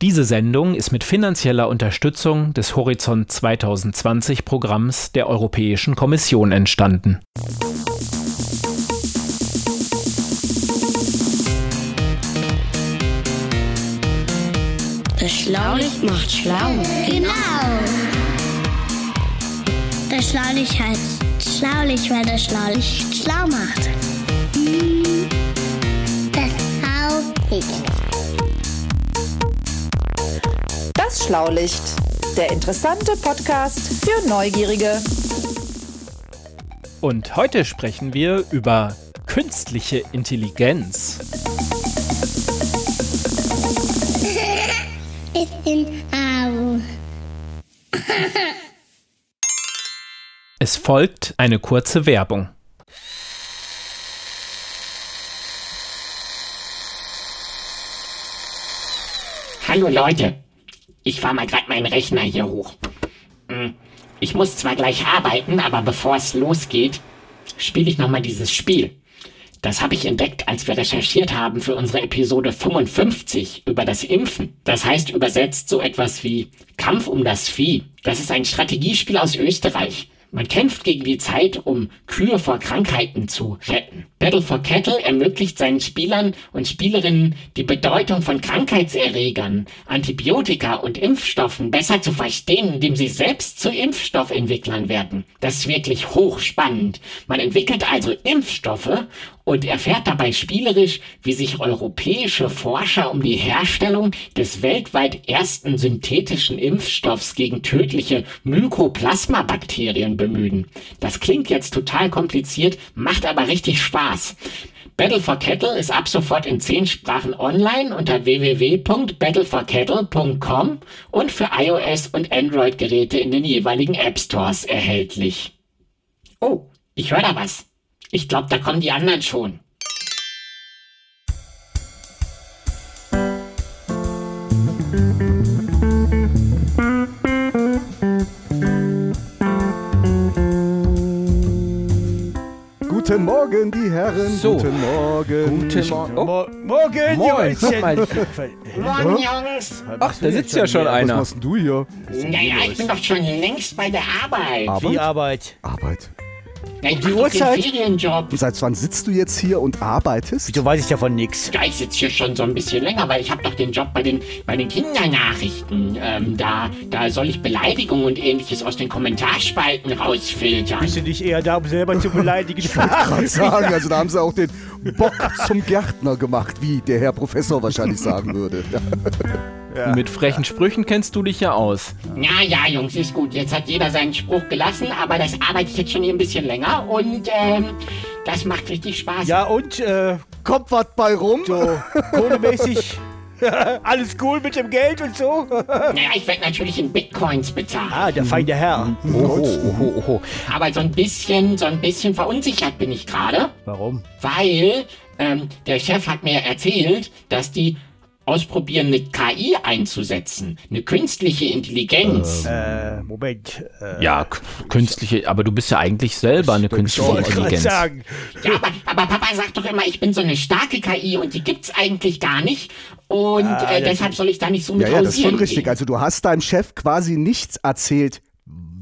Diese Sendung ist mit finanzieller Unterstützung des Horizont 2020 Programms der Europäischen Kommission entstanden. Das Schlaulicht macht schlau. Genau. Das Schlaulicht heißt Schlaulicht, weil das Schlaulicht schlau macht. Das Schlaulicht. Das Schlaulicht, der interessante Podcast für Neugierige. Und heute sprechen wir über künstliche Intelligenz. Ich bin Au. Es folgt eine kurze Werbung. Hallo Leute, ich fahr mal gerade meinen Rechner hier hoch. Hm, Ich muss zwar gleich arbeiten, aber bevor es losgeht, spiele ich nochmal dieses Spiel. Das habe ich entdeckt, als wir recherchiert haben für unsere Episode 55 über das Impfen. Das heißt übersetzt so etwas wie Kampf um das Vieh. Das ist ein Strategiespiel aus Österreich. Man kämpft gegen die Zeit, um Kühe vor Krankheiten zu retten. Battle for Cattle ermöglicht seinen Spielern und Spielerinnen die Bedeutung von Krankheitserregern, Antibiotika und Impfstoffen besser zu verstehen, indem sie selbst zu Impfstoffentwicklern werden. Das ist wirklich hochspannend. Man entwickelt also Impfstoffe und erfährt dabei spielerisch, wie sich europäische Forscher um die Herstellung des weltweit ersten synthetischen Impfstoffs gegen tödliche Mykoplasma-Bakterien bemühen. Das klingt jetzt total kompliziert, macht aber richtig Spaß. Battle for Cattle ist ab sofort in zehn Sprachen online unter www.battleforcattle.com und für iOS und Android-Geräte in den jeweiligen App Stores erhältlich. Oh, ich höre da was. Ich glaube, da kommen die anderen schon. Morgen, die Herren. So. Guten Morgen. Guten Morgen. Oh, Mo Morgen, Moin. Moin, Jungs. ach, da sitzt ja schon Was einer. machst denn du hier? Naja, ich bin doch schon längst bei der Arbeit. Wie Arbeit? Arbeit? Ja, ich die mach doch Uhrzeit? den Ferienjob. Und seit wann sitzt du jetzt hier und arbeitest? Wieso weiß ich davon nix? Ja, ich sitze hier schon so ein bisschen länger, weil ich habe doch den Job bei den, bei den Kindernachrichten. Ähm, da, da soll ich Beleidigungen und ähnliches aus den Kommentarspalten rausfiltern. Bist du nicht eher da, um selber zu beleidigen? Gerade sagen, also da haben sie auch den Bock zum Gärtner gemacht, wie der Herr Professor wahrscheinlich sagen würde. Ja. Mit frechen Sprüchen kennst du dich ja aus. Ja, ja, Jungs, ist gut. Jetzt hat jeder seinen Spruch gelassen, aber das arbeite ich jetzt schon hier ein bisschen länger und ähm, das macht richtig Spaß. ja, und, äh, Kommt was bei rum? so, kohlemäßig, alles cool mit dem Geld und so? Naja, ich werde natürlich in Bitcoins bezahlt. ah, der feine Herr. Oho, oho, oho. Aber so ein bisschen, so ein bisschen verunsichert bin ich gerade, Warum? weil ähm, der Chef hat mir erzählt, dass die ausprobieren, eine KI einzusetzen, eine künstliche Intelligenz. Äh, Moment. Äh, Ja, künstliche, aber du bist ja eigentlich selber eine künstliche Intelligenz. sagen. Ja, aber, aber Papa sagt doch immer, ich bin so eine starke KI und die gibt's eigentlich gar nicht. Und äh, deshalb soll ich da nicht so mit Ja, ja, das ist schon richtig. gehen. Also du hast deinem Chef quasi nichts erzählt,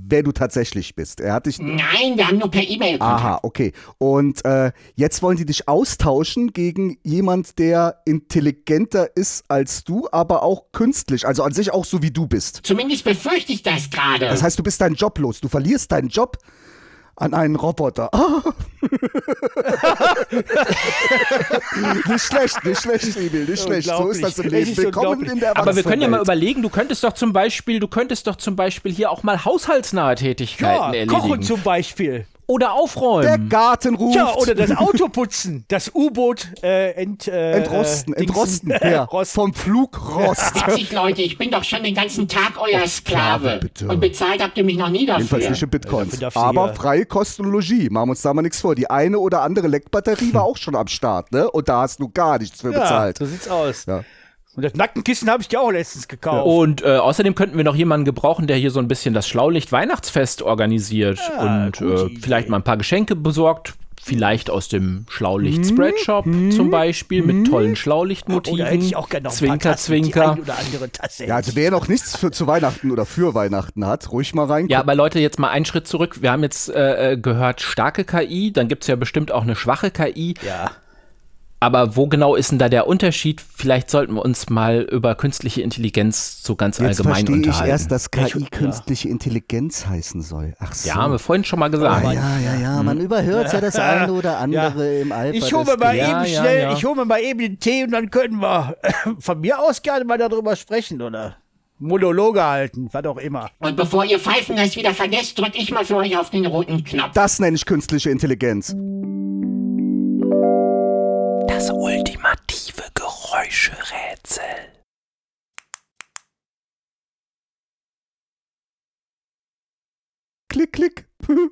wer du tatsächlich bist. Er hat dich... Nein, wir haben nur per E-Mail. Aha, okay. Und äh, jetzt wollen die dich austauschen gegen jemand, der intelligenter ist als du, aber auch künstlich, also an sich auch so wie du bist. Zumindest befürchte ich das gerade. Das heißt, du bist deinen Job los. Du verlierst deinen Job an einen Roboter. Ah. nicht schlecht, nicht schlecht, Emil, nicht schlecht. So ist das im. Leben. Willkommen in der Aber wir können ja mal überlegen, du könntest doch zum Beispiel, du könntest doch zum Beispiel hier auch mal haushaltsnahe Tätigkeiten ja, kochen erledigen. zum Beispiel. Oder Der aufräumen. Garten ruft. Ja, oder das Auto putzen. Das U-Boot äh, ent, äh, Entrosten, äh, entrosten. Ja, Rost. vom Flugrost. Witzig, Leute, ich bin doch schon den ganzen Tag euer Sklave. bitte. Und bezahlt habt ihr mich noch nie dafür. Jedenfalls nicht in Bitcoins. du Aber hier- freie Kosten und Logis. Machen wir uns da mal nichts vor. Die eine oder andere Leckbatterie war auch schon am Start, ne? Und da hast du gar nichts für Ja, bezahlt. so sieht's aus. Ja. Und das Nackenkissen habe ich dir auch letztens gekauft. Und äh, außerdem könnten wir noch jemanden gebrauchen, der hier so ein bisschen das Schlaulicht Weihnachtsfest organisiert Ja, und äh, vielleicht mal ein paar Geschenke besorgt vielleicht aus dem Schlaulicht-Spreadshop zum Beispiel mit tollen Oh, da Schlaulichtmotiven. hätte ich auch gerne noch Zwinker, Tassen, Zwinker. oder andere Tasse. Ja, also wer noch nichts für, zu Weihnachten oder für Weihnachten hat, ruhig mal rein. Ja, aber Leute, jetzt mal einen Schritt zurück. Wir haben jetzt äh, äh, gehört, starke KI, dann gibt es ja bestimmt auch eine schwache KI. ja. Aber wo genau ist denn da der Unterschied? Vielleicht sollten wir uns mal über künstliche Intelligenz so ganz Jetzt allgemein verstehe ich unterhalten. erst, dass KI Ich- künstliche Intelligenz heißen soll. Ach so. ja, haben wir vorhin schon mal gesagt. Ah, ja, ja, ja, man überhört ja das eine oder andere im Alpha. Ich hole mir mal Ja, eben ja, schnell, ja. ich hole mir mal eben den Tee und dann können wir von mir aus gerne mal darüber sprechen oder Monologe halten, was auch immer. Und bevor ihr Pfeifen das wieder vergesst, drück ich mal für euch auf den roten Knopf. Das nenne ich künstliche Intelligenz. Das ultimative Geräuscherätsel. Klick, klick.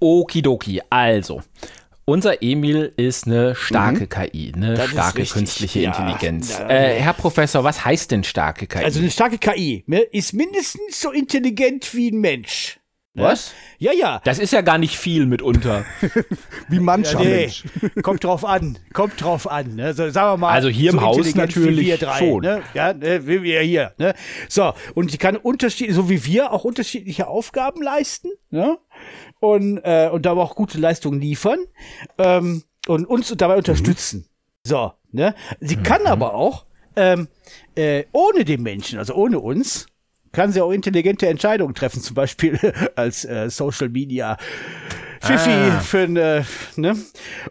Okidoki, also. Unser Emil ist eine starke KI, eine Das starke richtig, künstliche ja. Intelligenz. Ja. Äh, Herr Professor, was heißt denn starke KI? Also eine starke KI ne, ist mindestens so intelligent wie ein Mensch. Ne? was? Ja, ja. Das ist ja gar nicht viel mitunter. Wie mancher Nee, Mensch. kommt drauf an, kommt drauf an. Ne? So, sagen wir mal, Also hier im so Haus intelligent natürlich wir drei, schon. Ne? Ja, ne? wie wir hier. Ne? So, und die kann unterschiedlich, so wie wir, auch unterschiedliche Aufgaben leisten. Ne? Und, äh, und dabei auch gute Leistungen liefern. Ähm, und uns dabei unterstützen. So, ne? Sie kann aber auch, ähm, äh, ohne den Menschen, also ohne uns, kann sie auch intelligente Entscheidungen treffen, zum Beispiel als äh, Social Media Fifi Ah. für eine, ne?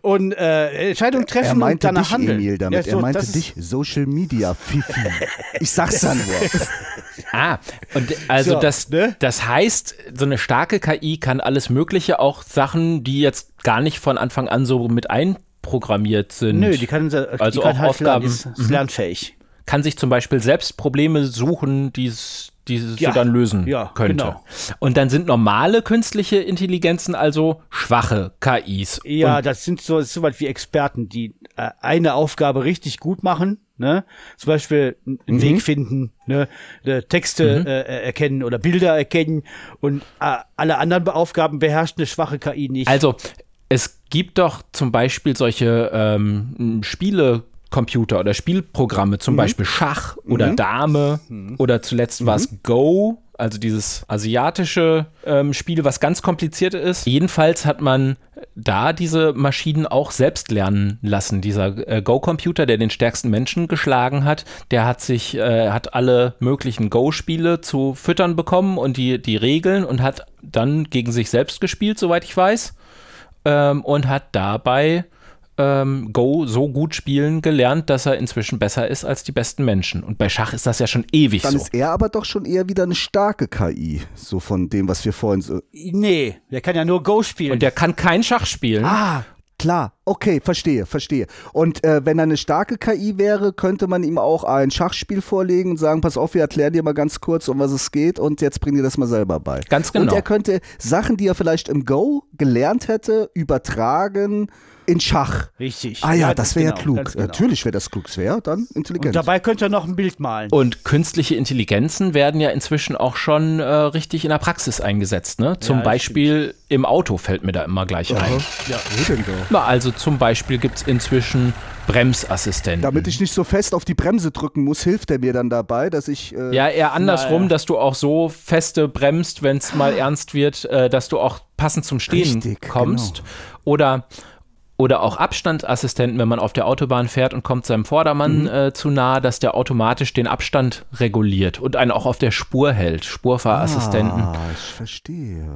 Und äh, Entscheidungen treffen Er meinte und danach dich, handeln. Emil, damit. Ja, so, er meinte dich, Social Media, Fifi. Ich sag's ja nur. Ah, und also So, das, ne? das heißt, so eine starke KI kann alles Mögliche, auch Sachen, die jetzt gar nicht von Anfang an so mit einprogrammiert sind. Nö, die kann, die Also kann auch halt Aufgaben. lernen, ist, ist lernfähig. kann sich zum Beispiel selbst Probleme suchen, die es die sie Ja, dann lösen ja, könnte. genau. Und dann sind normale künstliche Intelligenzen also schwache KIs. Ja, Und, das sind so, so weit wie Experten, die äh, eine Aufgabe richtig gut machen. Ne? Zum Beispiel einen Mhm. Weg finden, ne? äh, Texte äh, erkennen oder Bilder erkennen und äh, alle anderen Aufgaben beherrscht eine schwache KI nicht. also es gibt doch zum Beispiel solche ähm, Spiele. Computer oder Spielprogramme, Mhm. zum Beispiel Schach oder Dame oder zuletzt war es Mhm. Go, also dieses asiatische ähm, Spiel, was ganz kompliziert ist. Jedenfalls hat man da diese Maschinen auch selbst lernen lassen. Dieser äh, Go-Computer, der den stärksten Menschen geschlagen hat, der hat sich, äh, hat alle möglichen Go-Spiele zu füttern bekommen und die, die Regeln und hat dann gegen sich selbst gespielt, soweit ich weiß, ähm, und hat dabei ähm, Go so gut spielen gelernt, dass er inzwischen besser ist als die besten Menschen. Und bei Schach ist das ja schon ewig Dann so. ist er aber doch schon eher wieder eine starke KI. So von dem, was wir vorhin so. nee, der kann ja nur Go spielen. Und der kann kein Schach spielen. Ah, klar. Okay, verstehe, verstehe. Und äh, wenn er eine starke KI wäre, könnte man ihm auch ein Schachspiel vorlegen und sagen, pass auf, wir erklären dir mal ganz kurz, um was es geht und jetzt bring dir das mal selber bei. Ganz Und genau. er könnte Sachen, die er vielleicht im Go gelernt hätte, übertragen in Schach. Richtig. Ah ja, Ja, das wäre ja genau, klug. ganz genau. Natürlich wäre das klug. Das wäre dann intelligent. Und dabei könnte er noch ein Bild malen. Und künstliche Intelligenzen werden ja inzwischen auch schon äh, richtig in der Praxis eingesetzt. Ne? Zum das Beispiel im Auto fällt mir da immer gleich ein. ja, wo denn da? Na, also zum Beispiel gibt es inzwischen Bremsassistenten. Damit ich nicht so fest auf die Bremse drücken muss, hilft er mir dann dabei, dass ich. Äh, ja, eher andersrum, Naja. dass du auch so feste bremst, wenn es mal ernst wird, äh, dass du auch passend zum Stehen Richtig, kommst. Oder oder auch Abstandsassistenten, wenn man auf der Autobahn fährt und kommt seinem Vordermann Mhm. äh, zu nahe, dass der automatisch den Abstand reguliert und einen auch auf der Spur hält. Spurfahrassistenten. Ah, ich verstehe.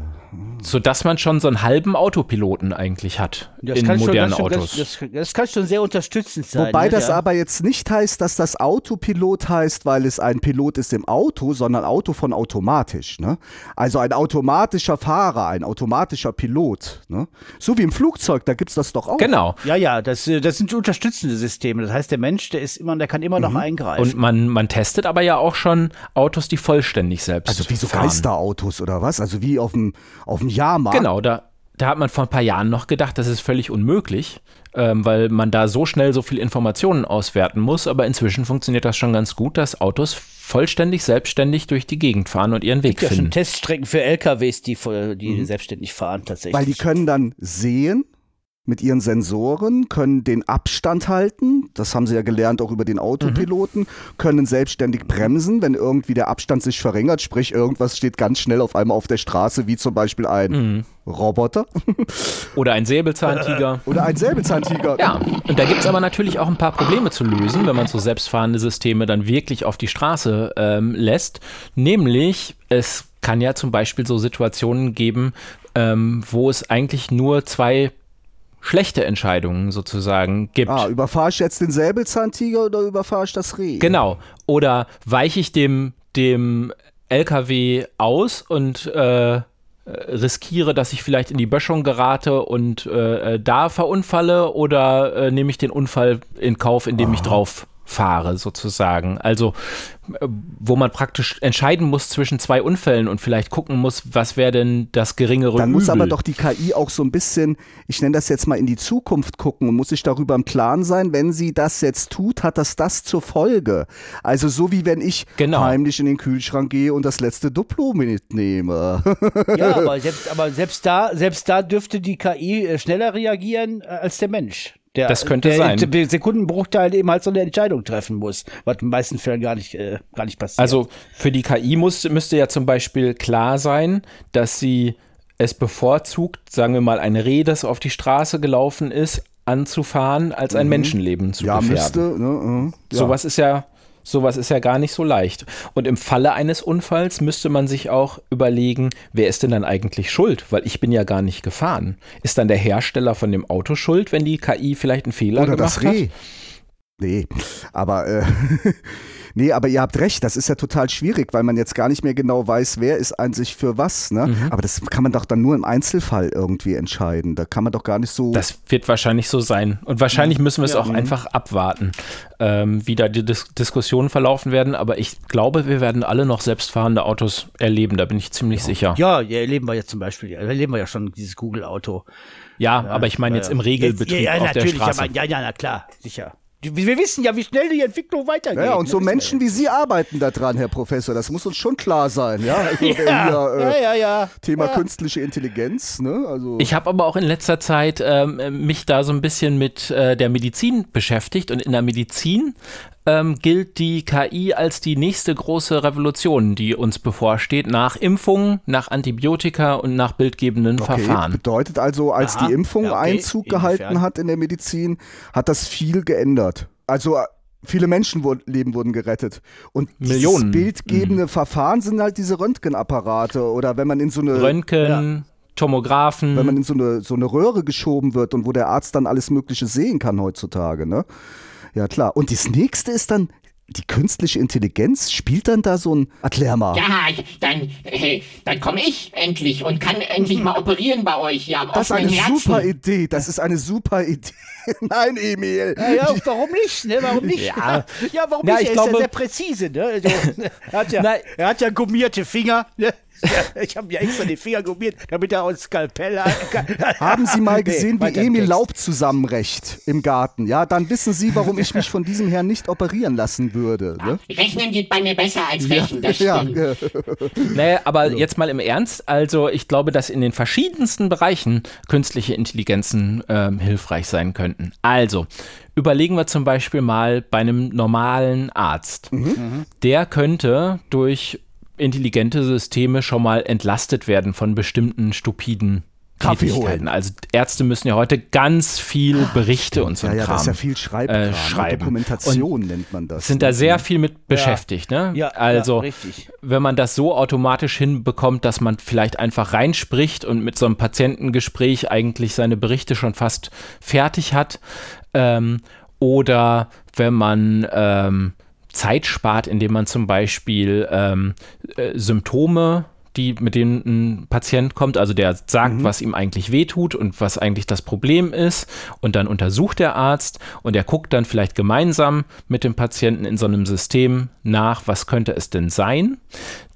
Sodass man schon so einen halben Autopiloten eigentlich hat in kann schon modernen ganz schön- Autos. Das, das, das kann schon sehr unterstützend sein. Wobei ne? das ja. aber jetzt nicht heißt, dass das Autopilot heißt, weil es ein Pilot ist im Auto, sondern Auto von automatisch. Ne? Also ein automatischer Fahrer, ein automatischer Pilot. Ne? So wie im Flugzeug, da gibt es das doch auch. genau. Ja, ja, das, äh, das sind unterstützende Systeme. Das heißt, der Mensch, der ist immer, der kann immer noch eingreifen. Und man, man testet aber ja auch schon Autos, die vollständig selbst Also wie so fahren. Geisterautos oder was? Also wie auf dem, auf dem Jahrmarkt. Genau, da, da hat man vor ein paar Jahren noch gedacht, das ist völlig unmöglich, ähm, weil man da so schnell so viel Informationen auswerten muss. Aber inzwischen funktioniert das schon ganz gut, dass Autos vollständig selbstständig durch die Gegend fahren und ihren Weg Ja, schon finden. Teststrecken für LKWs, die, voll- die selbstständig fahren tatsächlich. Weil die können dann sehen mit ihren Sensoren, können den Abstand halten, das haben sie ja gelernt auch über den Autopiloten, können selbstständig bremsen, wenn irgendwie der Abstand sich verringert, sprich irgendwas steht ganz schnell auf einmal auf der Straße, wie zum Beispiel ein Roboter Oder ein Säbelzahntiger. oder ein Säbelzahntiger. Ja, und da gibt es aber natürlich auch ein paar Probleme zu lösen, wenn man so selbstfahrende Systeme dann wirklich auf die Straße ähm, lässt. Nämlich, es kann ja zum Beispiel so Situationen geben, ähm, wo es eigentlich nur zwei schlechte Entscheidungen sozusagen gibt. Ah, überfahre ich jetzt den Säbelzahntiger oder überfahre ich das Reh? Genau. Oder weiche ich dem, dem LKW aus und äh, riskiere, dass ich vielleicht in die Böschung gerate und äh, äh, da verunfalle oder äh, nehme ich den Unfall in Kauf, indem ich drauf fahre, sozusagen. Also, äh, wo man praktisch entscheiden muss zwischen zwei Unfällen und vielleicht gucken muss, was wäre denn das geringere Dann muss Übel. aber doch die KI auch so ein bisschen, ich nenne das jetzt mal in die Zukunft gucken und muss sich darüber im Klaren sein, wenn sie das jetzt tut, hat das das zur Folge. Also so wie wenn ich Genau. heimlich in den Kühlschrank gehe und das letzte Duplo mitnehme. ja, aber selbst, aber selbst da, selbst da dürfte die KI äh, schneller reagieren äh, als der Mensch. Der, Das könnte der sein. in Sekundenbruchteil eben halt so eine Entscheidung treffen muss, was in den meisten Fällen gar nicht, äh, gar nicht passiert. Also für die KI muss, müsste ja zum Beispiel klar sein, dass sie es bevorzugt, sagen wir mal, ein Reh, das auf die Straße gelaufen ist, anzufahren, als ein Menschenleben zu Mhm. ja, gefährden. müsste. Ne, äh, ja. Sowas ist ja, sowas ist ja gar nicht so leicht. Und im Falle eines Unfalls müsste man sich auch überlegen, wer ist denn dann eigentlich schuld? Weil ich bin ja gar nicht gefahren. Ist dann der Hersteller von dem Auto schuld, wenn die KI vielleicht einen Fehler Oder gemacht das Reh. hat? Nee, aber äh, nee, aber ihr habt recht, das ist ja total schwierig, weil man jetzt gar nicht mehr genau weiß, wer ist an sich für was, ne? Mhm. Aber das kann man doch dann nur im Einzelfall irgendwie entscheiden. Da kann man doch gar nicht so. Das wird wahrscheinlich so sein. Und wahrscheinlich müssen wir es auch einfach abwarten, ähm, wie da die Dis Diskussionen verlaufen werden. Aber ich glaube, wir werden alle noch selbstfahrende Autos erleben. Da bin ich ziemlich sicher. ja, ja, erleben wir ja zum Beispiel, ja, erleben wir ja schon dieses Google-Auto. Ja, aber ich meine jetzt im Regelbetrieb ja, ja, auf der natürlich, Straße. Ja, ja, na klar, sicher. Wir wissen ja, wie schnell die Entwicklung weitergeht. ja, und ne? so Menschen wie Sie arbeiten da dran, Herr Professor. Das muss uns schon klar sein, ja. Also Ja, hier, äh, ja, ja, ja. Thema ja. künstliche Intelligenz, ne? Also Ich habe aber auch in letzter Zeit ähm, mich da so ein bisschen mit äh, der Medizin beschäftigt und in der Medizin ähm, gilt die KI als die nächste große Revolution, die uns bevorsteht, nach Impfungen, nach Antibiotika und nach bildgebenden Okay, Verfahren. bedeutet also, als Aha, die Impfung ja, okay. Einzug Inwiefern? gehalten hat in der Medizin, hat das viel geändert. Also äh, viele Menschenleben wurden gerettet. Und Millionen. bildgebende Verfahren sind halt diese Röntgenapparate oder wenn man in so eine Röntgen, Tomographen. wenn man in so eine, so eine Röhre geschoben wird und wo der Arzt dann alles Mögliche sehen kann heutzutage, ne? Ja, klar. Und das nächste ist dann, die künstliche Intelligenz spielt dann da so ein Erklär mal. Ja, dann, äh, dann komme ich endlich und kann endlich mal operieren bei euch am Das ist eine Herzen. super Idee. Das ist eine super Idee. Nein, Emil. Ja, ja, warum nicht, ne? Warum nicht? Ja. ja warum Ja, nicht? ich er ist glaube- ja sehr präzise, ne? Also, er, hat ja, er hat ja gummierte Finger, ne? Ja, ich habe mir extra die Finger gummiert, damit er uns Skalpell kann. Haben Sie mal gesehen, Nee, wie Emil. Laub zusammenrecht im Garten? Ja, dann wissen Sie, warum ich mich von diesem Herrn nicht operieren lassen würde. Ne? Rechnen geht bei mir besser als rechnen, das Ja, stimmt. äh, Naja, aber jetzt mal im Ernst. Also ich glaube, dass in den verschiedensten Bereichen künstliche Intelligenzen ähm, hilfreich sein könnten. Also überlegen wir zum Beispiel mal bei einem normalen Arzt. Der könnte durch intelligente Systeme schon mal entlastet werden von bestimmten stupiden Kaffee Tätigkeiten. Also Ärzte müssen ja heute ganz viel Berichte und so ja, ja, Kram das ist ja viel Schreibkram. äh, ne? schreiben. Dokumentation nennt man das. sind da sehr viel mit beschäftigt, ne? Ja, also ja, richtig. wenn man das so automatisch hinbekommt, dass man vielleicht einfach reinspricht und mit so einem Patientengespräch eigentlich seine Berichte schon fast fertig hat, ähm, oder wenn man ähm, Zeit spart, indem man zum Beispiel ähm, äh, Symptome die, mit denen ein Patient kommt, also der sagt, was ihm eigentlich wehtut und was eigentlich das Problem ist. Und dann untersucht der Arzt und er guckt dann vielleicht gemeinsam mit dem Patienten in so einem System nach, was könnte es denn sein.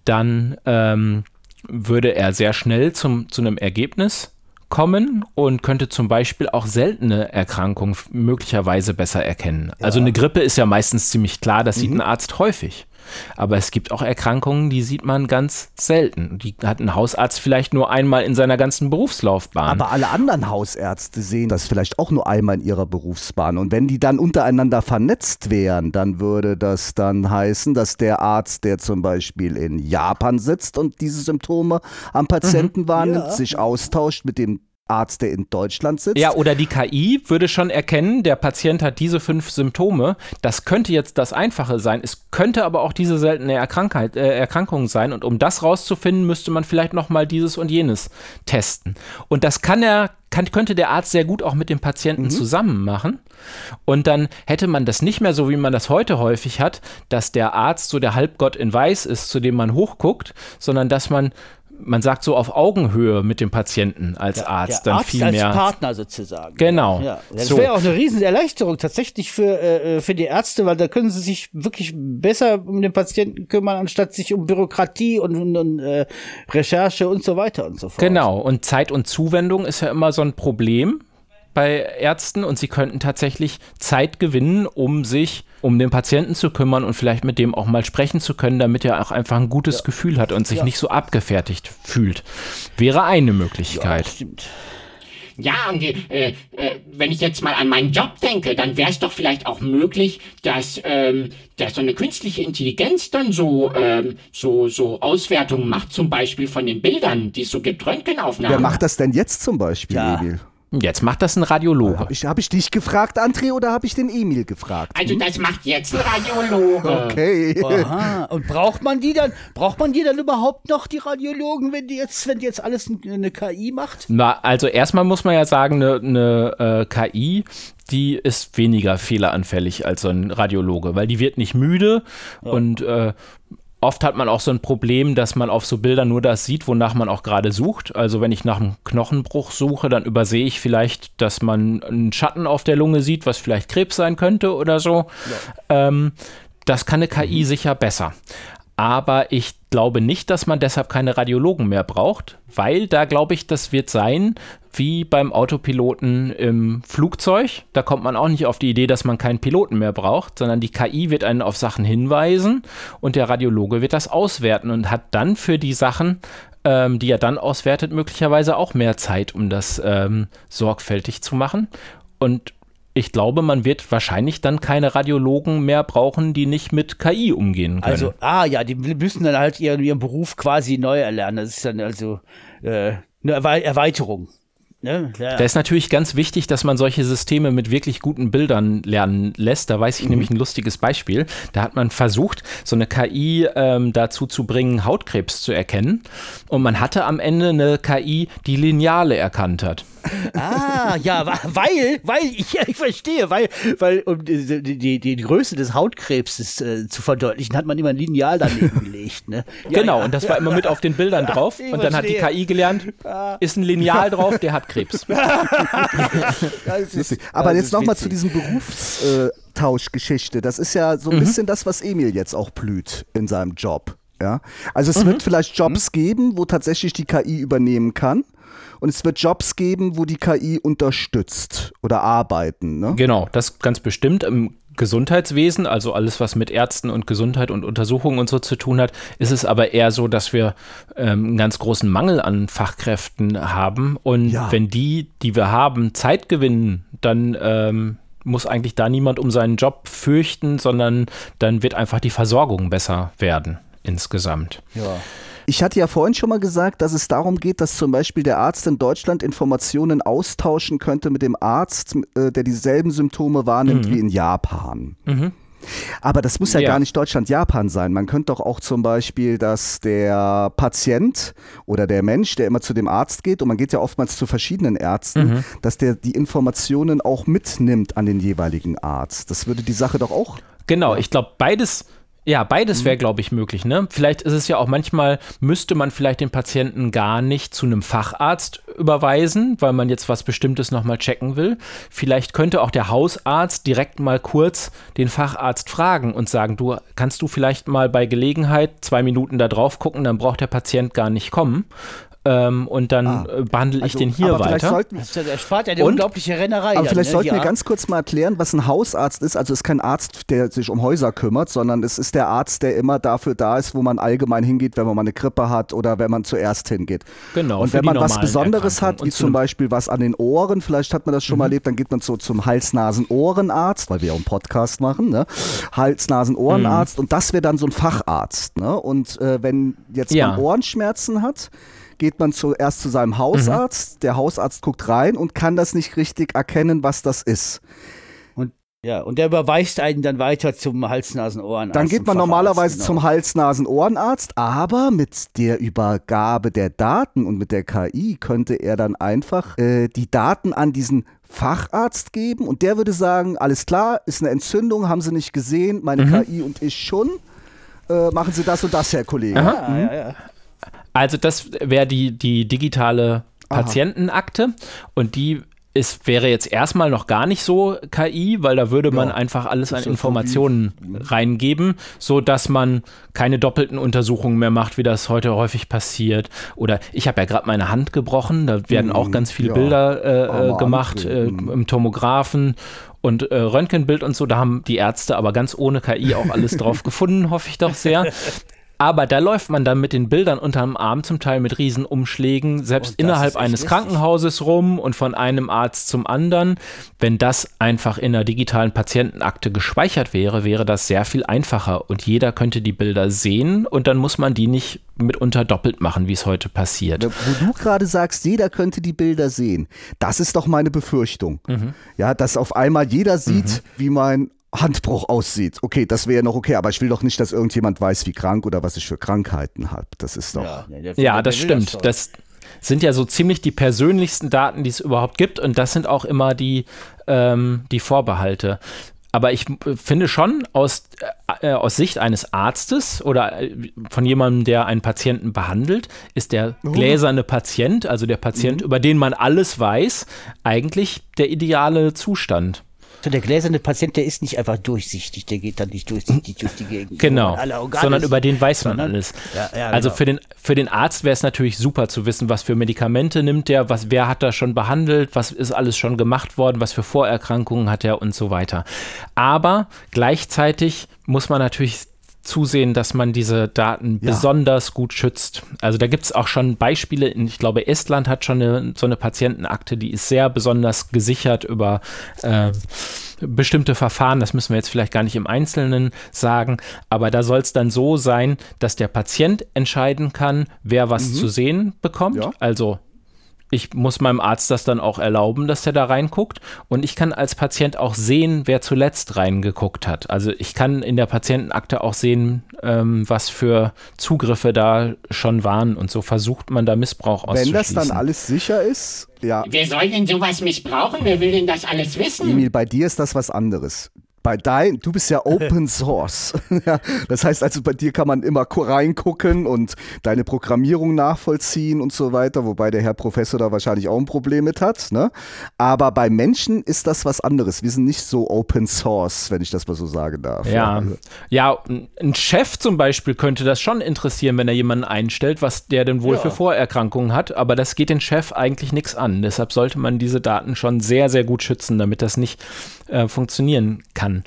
Dann ähm, würde er sehr schnell zum, zu einem Ergebnis kommen und könnte zum Beispiel auch seltene Erkrankungen möglicherweise besser erkennen. Also eine Grippe ist ja meistens ziemlich klar, das sieht ein Arzt häufig. Aber es gibt auch Erkrankungen, die sieht man ganz selten. Die hat ein Hausarzt vielleicht nur einmal in seiner ganzen Berufslaufbahn. Aber alle anderen Hausärzte sehen das vielleicht auch nur einmal in ihrer Berufsbahn. Und wenn die dann untereinander vernetzt wären, dann würde das dann heißen, dass der Arzt, der zum Beispiel in Japan sitzt und diese Symptome am Patienten wahrnimmt, sich austauscht mit dem Arzt, der in Deutschland sitzt. Ja, oder die KI würde schon erkennen, der Patient hat diese fünf Symptome. Das könnte jetzt das Einfache sein. Es könnte aber auch diese seltene Erkrankheit, äh, Erkrankung sein. Und um das rauszufinden, müsste man vielleicht nochmal dieses und jenes testen. Und das kann er, kann, könnte der Arzt sehr gut auch mit dem Patienten zusammen machen. Und dann hätte man das nicht mehr so, wie man das heute häufig hat, dass der Arzt so der Halbgott in Weiß ist, zu dem man hochguckt, sondern dass man man sagt so auf Augenhöhe mit dem Patienten als Arzt der dann Arzt viel als mehr. Partner sozusagen. Genau. Ja, das So. wäre auch eine Riesenerleichterung tatsächlich für, äh, für die Ärzte, weil da können sie sich wirklich besser um den Patienten kümmern, anstatt sich um Bürokratie und, und, und äh, Recherche und so weiter und so fort. Genau, und Zeit und Zuwendung ist ja immer so ein Problem bei Ärzten und sie könnten tatsächlich Zeit gewinnen, um sich um den Patienten zu kümmern und vielleicht mit dem auch mal sprechen zu können, damit er auch einfach ein gutes Gefühl hat und sich nicht so abgefertigt fühlt. Wäre eine Möglichkeit. Stimmt. Ja, und äh, äh, wenn ich jetzt mal an meinen Job denke, dann wäre es doch vielleicht auch möglich, dass, ähm, dass so eine künstliche Intelligenz dann so, ähm, so, so Auswertungen macht, zum Beispiel von den Bildern, die es so gibt, Röntgenaufnahmen. Wer macht das denn jetzt zum Beispiel, Ja. Emil? Jetzt macht das ein Radiologe. Habe ich, hab ich dich gefragt, André, oder habe ich den Emil gefragt? Also das macht jetzt ein Radiologe. Okay. Aha. Und braucht man die dann, braucht man die dann überhaupt noch, die Radiologen, wenn die jetzt, wenn die jetzt alles eine KI macht? Na, also erstmal muss man ja sagen, eine, eine äh, KI, die ist weniger fehleranfällig als so ein Radiologe, weil die wird nicht müde und äh, oft hat man auch so ein Problem, dass man auf so Bildern nur das sieht, wonach man auch gerade sucht. Also wenn ich nach einem Knochenbruch suche, dann übersehe ich vielleicht, dass man einen Schatten auf der Lunge sieht, was vielleicht Krebs sein könnte oder so. Ähm, das kann eine KI sicher besser. Aber ich glaube nicht, dass man deshalb keine Radiologen mehr braucht, weil da glaube ich, das wird sein wie beim Autopiloten im Flugzeug. Da kommt man auch nicht auf die Idee, dass man keinen Piloten mehr braucht, sondern die KI wird einen auf Sachen hinweisen und der Radiologe wird das auswerten und hat dann für die Sachen, ähm, die er dann auswertet, möglicherweise auch mehr Zeit, um das ähm, sorgfältig zu machen. Und ich glaube, man wird wahrscheinlich dann keine Radiologen mehr brauchen, die nicht mit KI umgehen können. Also, ah ja, die müssen dann halt ihren, ihren Beruf quasi neu erlernen. Das ist dann also äh, eine Erwei- Erweiterung. Ne? Ja. Da ist natürlich ganz wichtig, dass man solche Systeme mit wirklich guten Bildern lernen lässt. Da weiß ich nämlich ein lustiges Beispiel. Da hat man versucht, so eine KI ähm, dazu zu bringen, Hautkrebs zu erkennen. Und man hatte am Ende eine KI, die Lineale erkannt hat. Ah, ja, weil, weil, ich, ich verstehe, weil, weil, um die, die, die, Größe des Hautkrebses äh, zu verdeutlichen, hat man immer ein Lineal daneben gelegt, ne? Ja, genau, ja. und das war immer mit auf den Bildern drauf. Und dann hat die verstehe. KI gelernt, ist ein Lineal drauf, der hat Krebs. Das ist- Aber das jetzt nochmal zu diesem Berufstauschgeschichte. Das ist ja so ein bisschen das, was Emil jetzt auch blüht in seinem Job. Ja? Also es wird vielleicht Jobs geben, wo tatsächlich die KI übernehmen kann. Und es wird Jobs geben, wo die KI unterstützt oder arbeiten. Ne? Genau, das ganz bestimmt im Gesundheitswesen, also alles, was mit Ärzten und Gesundheit und Untersuchungen und so zu tun hat, ist es aber eher so, dass wir ähm, einen ganz großen Mangel an Fachkräften haben. Und Ja. wenn die, die wir haben, Zeit gewinnen, dann ähm, muss eigentlich da niemand um seinen Job fürchten, sondern dann wird einfach die Versorgung besser werden insgesamt. Ja. Ich hatte ja vorhin schon mal gesagt, dass es darum geht, dass zum Beispiel der Arzt in Deutschland Informationen austauschen könnte mit dem Arzt, äh, der dieselben Symptome wahrnimmt wie in Japan. Aber das muss ja, Ja. gar nicht Deutschland-Japan sein. Man könnte doch auch zum Beispiel, dass der Patient oder der Mensch, der immer zu dem Arzt geht, und man geht ja oftmals zu verschiedenen Ärzten, dass der die Informationen auch mitnimmt an den jeweiligen Arzt. Das würde die Sache doch auch. Genau, ich glaube, beides. Ja, beides wäre, glaube ich, möglich. Ne? Vielleicht ist es ja auch manchmal, müsste man vielleicht den Patienten gar nicht zu einem Facharzt überweisen, weil man jetzt was Bestimmtes nochmal checken will. Vielleicht könnte auch der Hausarzt direkt mal kurz den Facharzt fragen und sagen, du kannst du vielleicht mal bei Gelegenheit zwei Minuten da drauf gucken, dann braucht der Patient gar nicht kommen. Ähm, und dann Ah. äh, behandle ich Also, den hier weiter. sollten, Das ist ja- eine Und- unglaubliche Rennerei. aber dann, vielleicht ne? sollten wir Ja. ganz kurz mal erklären, was ein Hausarzt ist. Also es ist kein Arzt, der sich um Häuser kümmert, sondern es ist der Arzt, der immer dafür da ist, wo man allgemein hingeht, wenn man mal eine Grippe hat oder wenn man zuerst hingeht. Genau, Und wenn die man was Besonderes hat, wie zu zum Beispiel was an den Ohren, vielleicht hat man das schon mal erlebt, dann geht man so zum Hals-Nasen-Ohrenarzt, weil wir ja auch einen Podcast machen, ne? Hals-Nasen-Ohrenarzt und das wäre dann so ein Facharzt. Ne? Und äh, wenn jetzt Ja. man Ohrenschmerzen hat, geht man zuerst zu seinem Hausarzt, der Hausarzt guckt rein und kann das nicht richtig erkennen, was das ist. Ja, und der überweist einen dann weiter zum Hals-Nasen-Ohren. Dann geht man normalerweise zum Hals-Nasen-Ohrenarzt, aber mit der Übergabe der Daten und mit der KI könnte er dann einfach äh, die Daten an diesen Facharzt geben und der würde sagen, alles klar, ist eine Entzündung, haben Sie nicht gesehen, meine KI und ich schon. Äh, machen Sie das und das, Herr Kollege. Ja, ja, ja. Also das wäre die, die digitale Patientenakte und die ist, wäre jetzt erstmal noch gar nicht so KI, weil da würde man einfach alles an ja so Informationen reingeben, so dass man keine doppelten Untersuchungen mehr macht, wie das heute häufig passiert. Oder ich habe ja gerade meine Hand gebrochen, da werden auch ganz viele ja. Bilder äh, äh, gemacht äh, André, im Tomographen und äh, Röntgenbild und so. Da haben die Ärzte aber ganz ohne KI auch alles drauf gefunden, hoffe ich doch sehr. Aber da läuft man dann mit den Bildern unterm Arm zum Teil mit Riesenumschlägen, selbst innerhalb eines lästig. Krankenhauses rum und von einem Arzt zum anderen. Wenn das einfach in einer digitalen Patientenakte gespeichert wäre, wäre das sehr viel einfacher und jeder könnte die Bilder sehen und dann muss man die nicht mitunter doppelt machen, wie es heute passiert. Wo du gerade sagst, jeder könnte die Bilder sehen, das ist doch meine Befürchtung. Ja, dass auf einmal jeder sieht, wie mein Handbruch aussieht. Okay, das wäre noch okay, aber ich will doch nicht, dass irgendjemand weiß, wie krank oder was ich für Krankheiten habe. Das ist doch. Ja, Ja, das stimmt. doch. Das sind ja so ziemlich die persönlichsten Daten, die es überhaupt gibt. Und das sind auch immer die, ähm, die Vorbehalte. Aber ich äh, finde schon aus, äh, äh, aus Sicht eines Arztes oder äh, von jemandem, der einen Patienten behandelt, ist der gläserne Patient, also der Patient, über den man alles weiß, eigentlich der ideale Zustand. So, der gläserne Patient, der ist nicht einfach durchsichtig, der geht dann nicht durchsichtig durch die Gegend. Genau, sondern über den weiß man sondern- alles. Ja, ja, also genau. für den, für den Arzt wäre es natürlich super zu wissen, was für Medikamente nimmt er, was, wer hat da schon behandelt, was ist alles schon gemacht worden, was für Vorerkrankungen hat er und so weiter. Aber gleichzeitig muss man natürlich zusehen, dass man diese Daten Ja. besonders gut schützt. Also da gibt es auch schon Beispiele, in, ich glaube, Estland hat schon eine, so eine Patientenakte, die ist sehr besonders gesichert über äh, bestimmte Verfahren, das müssen wir jetzt vielleicht gar nicht im Einzelnen sagen, aber da soll es dann so sein, dass der Patient entscheiden kann, wer was zu sehen bekommt. Ja. Also ich muss meinem Arzt das dann auch erlauben, dass der da reinguckt. Und ich kann als Patient auch sehen, wer zuletzt reingeguckt hat. Also ich kann in der Patientenakte auch sehen, ähm, was für Zugriffe da schon waren. Und so versucht man da Missbrauch Wenn auszuschließen. das dann alles sicher ist, ja, Wer soll denn sowas missbrauchen? Wer will denn das alles wissen? Emil, bei dir ist das was anderes. Bei dein, du bist ja Open Source. ja, das heißt also, bei dir kann man immer reingucken und deine Programmierung nachvollziehen und so weiter, wobei der Herr Professor da wahrscheinlich auch ein Problem mit hat. Ne? Aber bei Menschen ist das was anderes. Wir sind nicht so Open Source, wenn ich das mal so sagen darf. Ja, Also, ja, ein Chef zum Beispiel könnte das schon interessieren, wenn er jemanden einstellt, was der denn wohl für Vorerkrankungen hat. Aber das geht den Chef eigentlich nichts an. Deshalb sollte man diese Daten schon sehr, sehr gut schützen, damit das nicht äh, funktionieren kann.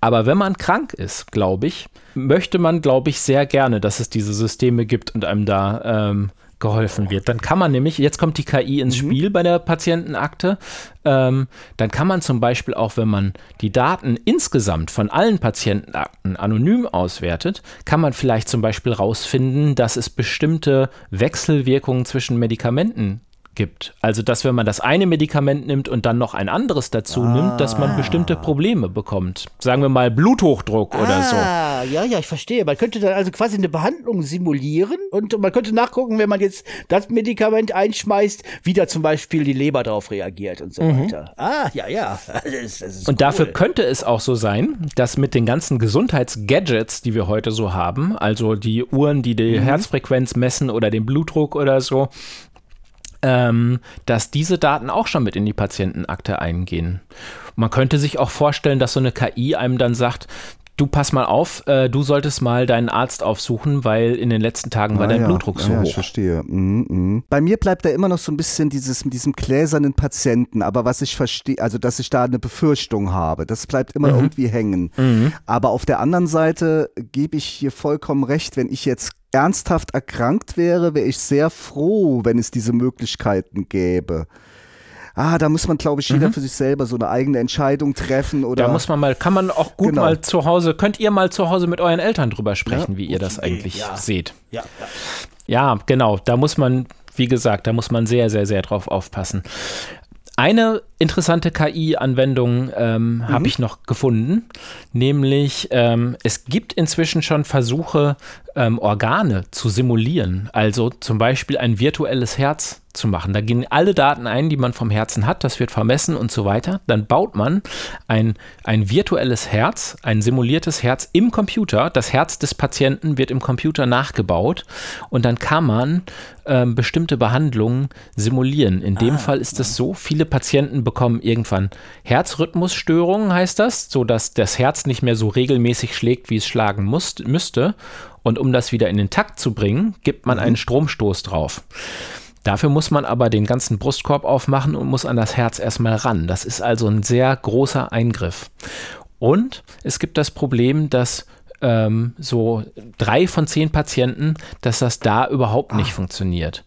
Aber wenn man krank ist, glaube ich, möchte man, glaube ich, sehr gerne, dass es diese Systeme gibt und einem da ähm, geholfen wird. Dann kann man nämlich, jetzt kommt die KI ins Spiel bei der Patientenakte, ähm, dann kann man zum Beispiel auch, wenn man die Daten insgesamt von allen Patientenakten anonym auswertet, kann man vielleicht zum Beispiel rausfinden, dass es bestimmte Wechselwirkungen zwischen Medikamenten gibt. Also, dass wenn man das eine Medikament nimmt und dann noch ein anderes dazu nimmt, dass man bestimmte Probleme bekommt. Sagen wir mal Bluthochdruck oder so. Ah, ja, ja, ich verstehe. Man könnte dann also quasi eine Behandlung simulieren und man könnte nachgucken, wenn man jetzt das Medikament einschmeißt, wie da zum Beispiel die Leber drauf reagiert und so weiter. Ah, ja, ja. Das ist, das ist Und dafür cool. könnte es auch so sein, dass mit den ganzen Gesundheitsgadgets, die wir heute so haben, also die Uhren, die die Herzfrequenz messen oder den Blutdruck oder so, ähm, dass diese Daten auch schon mit in die Patientenakte eingehen. Man könnte sich auch vorstellen, dass so eine KI einem dann sagt, du pass mal auf, äh, du solltest mal deinen Arzt aufsuchen, weil in den letzten Tagen war Ah, dein ja. Blutdruck so ja, ja, Ich hoch. verstehe. Mhm, mhm. Bei mir bleibt da immer noch so ein bisschen dieses mit diesem gläsernen Patienten, aber was ich verstehe, also dass ich da eine Befürchtung habe, das bleibt immer irgendwie hängen. Aber auf der anderen Seite gebe ich hier vollkommen recht, wenn ich jetzt ernsthaft erkrankt wäre, wäre ich sehr froh, wenn es diese Möglichkeiten gäbe. Ah, da muss man, glaube ich, jeder für sich selber so eine eigene Entscheidung treffen oder. Da muss man mal, kann man auch gut Genau. mal zu Hause, könnt ihr mal zu Hause mit euren Eltern drüber sprechen, wie ihr das eigentlich ja. seht. Ja, ja. Ja, genau. Da muss man, wie gesagt, da muss man sehr, sehr, sehr drauf aufpassen. Eine interessante KI-Anwendung ähm, habe ich noch gefunden, nämlich ähm, es gibt inzwischen schon Versuche, ähm, Organe zu simulieren, also zum Beispiel ein virtuelles Herz zu machen. Da gehen alle Daten ein, die man vom Herzen hat, das wird vermessen und so weiter. Dann baut man ein, ein virtuelles Herz, ein simuliertes Herz im Computer. Das Herz des Patienten wird im Computer nachgebaut und dann kann man ähm, bestimmte Behandlungen simulieren. In dem Fall ist es so, viele Patienten bekommen irgendwann Herzrhythmusstörungen, heißt das, sodass das Herz nicht mehr so regelmäßig schlägt, wie es schlagen muss, müsste. Und um das wieder in den Takt zu bringen, gibt man einen Stromstoß drauf. Dafür muss man aber den ganzen Brustkorb aufmachen und muss an das Herz erstmal ran. Das ist also ein sehr großer Eingriff. Und es gibt das Problem, dass ähm, so drei von zehn Patienten, dass das da überhaupt nicht funktioniert.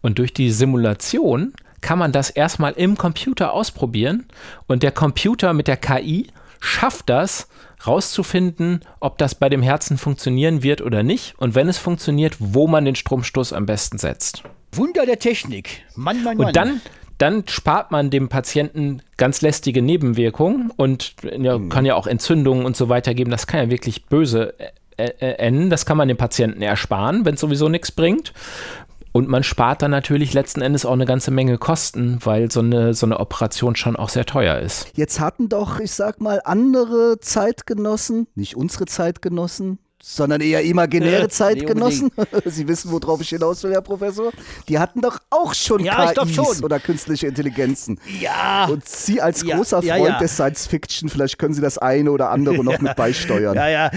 Und durch die Simulation kann man das erstmal im Computer ausprobieren und der Computer mit der KI schafft das, rauszufinden, ob das bei dem Herzen funktionieren wird oder nicht und wenn es funktioniert, wo man den Stromstoß am besten setzt. Wunder der Technik. Mann, Mann, Mann. Und dann, dann spart man dem Patienten ganz lästige Nebenwirkungen und ja, kann ja auch Entzündungen und so weiter geben. Das kann ja wirklich böse äh, äh, enden. Das kann man dem Patienten ersparen, wenn es sowieso nichts bringt. Und man spart dann natürlich letzten Endes auch eine ganze Menge Kosten, weil so eine, so eine Operation schon auch sehr teuer ist. Jetzt hatten doch, ich sag mal, andere Zeitgenossen, nicht unsere Zeitgenossen, sondern eher imaginäre Nee, Zeitgenossen. Sie wissen, worauf ich hinaus will, Herr Professor. Die hatten doch auch schon Ja, KIs schon. oder künstliche Intelligenzen. ja. Und Sie als Ja, großer ja, Freund ja. des Science Fiction, vielleicht können Sie das eine oder andere noch mit beisteuern. Ja, ja,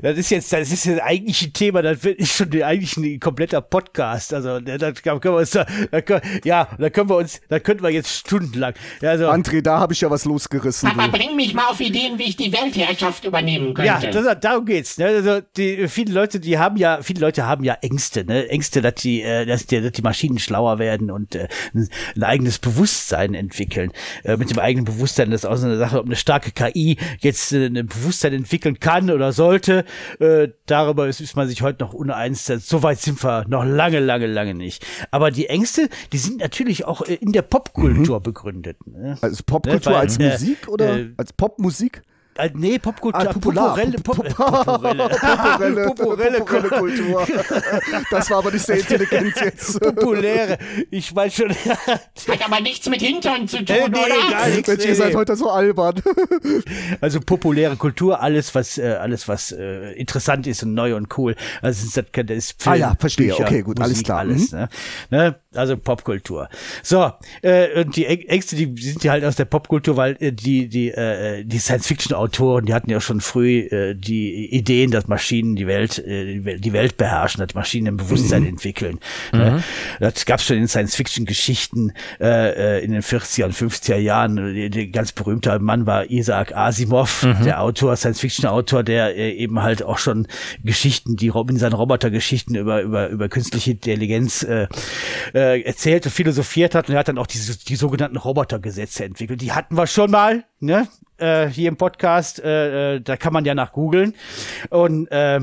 das ist- jetzt, das ist jetzt eigentlich ein Thema, das wird- ist schon eigentlich ein kompletter Podcast. Also, da da können wir uns, da, da, können- ja, da können wir uns, da könnten wir jetzt stundenlang. Ja, also, André, da habe ich ja was losgerissen. Papa, Du. bring mich mal auf Ideen, wie ich die Weltherrschaft übernehmen Ja, könnte. das, darum geht's. Ne? Also die, viele Leute, die haben ja, viele Leute haben ja Ängste, ne? Ängste, dass die, äh, dass die, dass die Maschinen schlauer werden und äh, ein, eigenes Bewusstsein entwickeln. Äh, mit dem eigenen Bewusstsein das ist auch so eine Sache, ob eine starke KI jetzt äh, ein Bewusstsein entwickeln kann oder sollte. Äh, darüber ist, ist man sich heute noch uneins. So weit sind wir noch lange, lange, lange nicht. Aber die Ängste, die sind natürlich auch äh, in der Popkultur begründet. Ne? Also Popkultur Ne, als äh, Musik oder äh, als Popmusik? Äh, nee, Popkultur, Ah, popular. popurelle, pop, Pop- äh, popurelle. Populelle, Populelle populelle Kultur. Das war aber nicht sehr intelligent jetzt. populäre. Ich weiß schon. Hat aber nichts mit Hintern zu tun, Nee, nee, oder? gar nichts. Mensch, ihr nee, seid nee. heute so albern. Also populäre Kultur, alles was, äh, alles was äh, interessant ist und neu und cool. Also das, das ist Film, Ah ja, verstehe. Bücher, Okay, gut, alles Musik, klar. Alles, ne? Ne? Also Popkultur. So äh, und die Äng- Ängste, die sind ja halt aus der Popkultur, weil äh, die die äh, die Science-Fiction-Autoren, die hatten ja schon früh äh, die Ideen, dass Maschinen die Welt äh, die Welt- beherrschen, dass Maschinen ein Bewusstsein Mhm. entwickeln. Ne? Das gab's schon in Science-Fiction-Geschichten äh, äh, in den 40er und 50er Jahren. Der, ganz berühmte Mann war Isaac Asimov, der Autor, Science-Fiction-Autor, der äh, eben halt auch schon Geschichten, die in seinen Robotergeschichten über, über, über künstliche Intelligenz äh, äh, erzählt und philosophiert hat. Und er hat dann auch diese, die sogenannten Robotergesetze entwickelt. Die hatten wir schon mal, ne? Äh, hier im Podcast. Äh, äh, da kann man ja nach googeln. Und äh,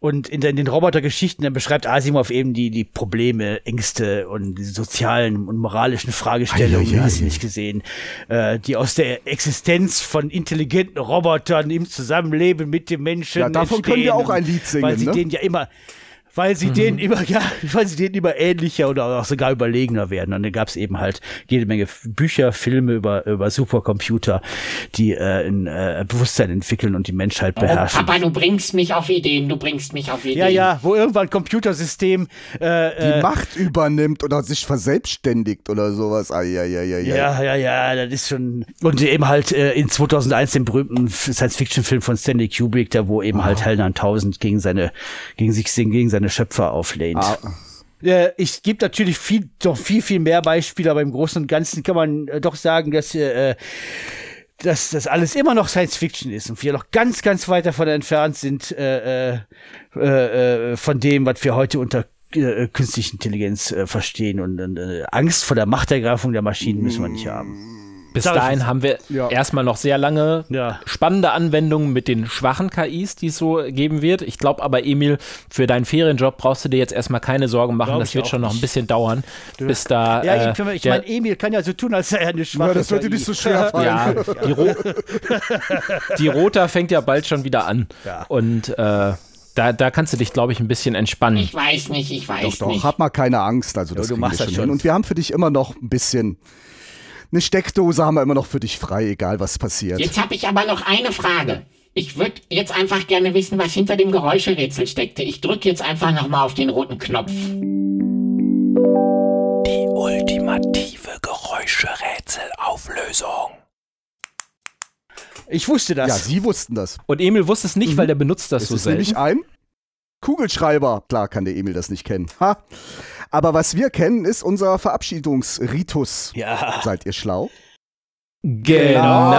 und in den, den Robotergeschichten dann beschreibt Asimov eben die, die Probleme, Ängste und die sozialen und moralischen Fragestellungen, Eieiei. hast du nicht gesehen, äh, die aus der Existenz von intelligenten Robotern im Zusammenleben mit dem Menschen Ja, davon können wir entstehen, auch ein Lied singen, Weil sie ne? denen ja immer weil sie denen immer, ja, weil sie denen immer ähnlicher oder auch sogar überlegener werden. Und dann gab es eben halt jede Menge Bücher, Filme über, über Supercomputer, die äh, ein äh, Bewusstsein entwickeln und die Menschheit Oh, beherrschen. Papa, du bringst mich auf Ideen, du bringst mich auf Ideen. ja, ja, wo irgendwann ein Computersystem äh, Die äh, Macht übernimmt oder sich verselbstständigt oder sowas. Eieieiei. Ja, ja, ja, das ist schon. Und eben halt äh, in 2001 den berühmten Science-Fiction-Film von Stanley Kubrick, da wo eben halt Helen 1000 gegen seine, gegen sich, gegen seine Schöpfer auflehnt. Ah, ich gebe natürlich viel, doch viel, viel mehr Beispiele, aber im Großen und Ganzen kann man äh, doch sagen, dass, äh, dass das alles immer noch Science Fiction ist und wir noch ganz, ganz weit davon entfernt sind äh, äh, äh, von dem, was wir heute unter äh, künstliche Intelligenz verstehen und Angst vor der Machtergreifung der Maschinen müssen wir nicht haben. Bis Sag ich dahin haben wir Ja. erstmal noch sehr lange Ja. spannende Anwendungen mit den schwachen KIs, die es so geben wird. Ich glaube aber, Emil, für deinen Ferienjob brauchst du dir jetzt erstmal keine Sorgen machen. Glaub das ich wird schon noch ein nicht. bisschen dauern, bis da. Ja, äh, ich, ich der- meine, Emil kann ja so tun, als sei er eine schwache Ja, das wird dir nicht so schwer fallen. ja, die, Ro die Rota fängt ja bald schon wieder an. Ja. Und äh, da, da kannst du dich, glaube ich, ein bisschen entspannen. Ich weiß nicht, ich weiß Doch, doch, nicht. hab mal keine Angst. Also das du kriegen machst das schon schon. hin. Und wir haben für dich immer noch ein bisschen. Eine Steckdose haben wir immer noch für dich frei, egal was passiert. Jetzt habe ich aber noch eine Frage. Ich würde jetzt einfach gerne wissen, was hinter dem Geräuscherätsel steckte. Ich drücke jetzt einfach nochmal auf den roten Knopf. Die ultimative Geräuscherätselauflösung. Ich wusste das. Ja, sie wussten das. Und Emil wusste es nicht, weil der benutzt das Es so ist selten. nämlich ein Kugelschreiber. Klar kann der Emil das nicht kennen. Ha. Aber was wir kennen, ist unser Verabschiedungsritus. ja. Seid ihr schlau? Genau.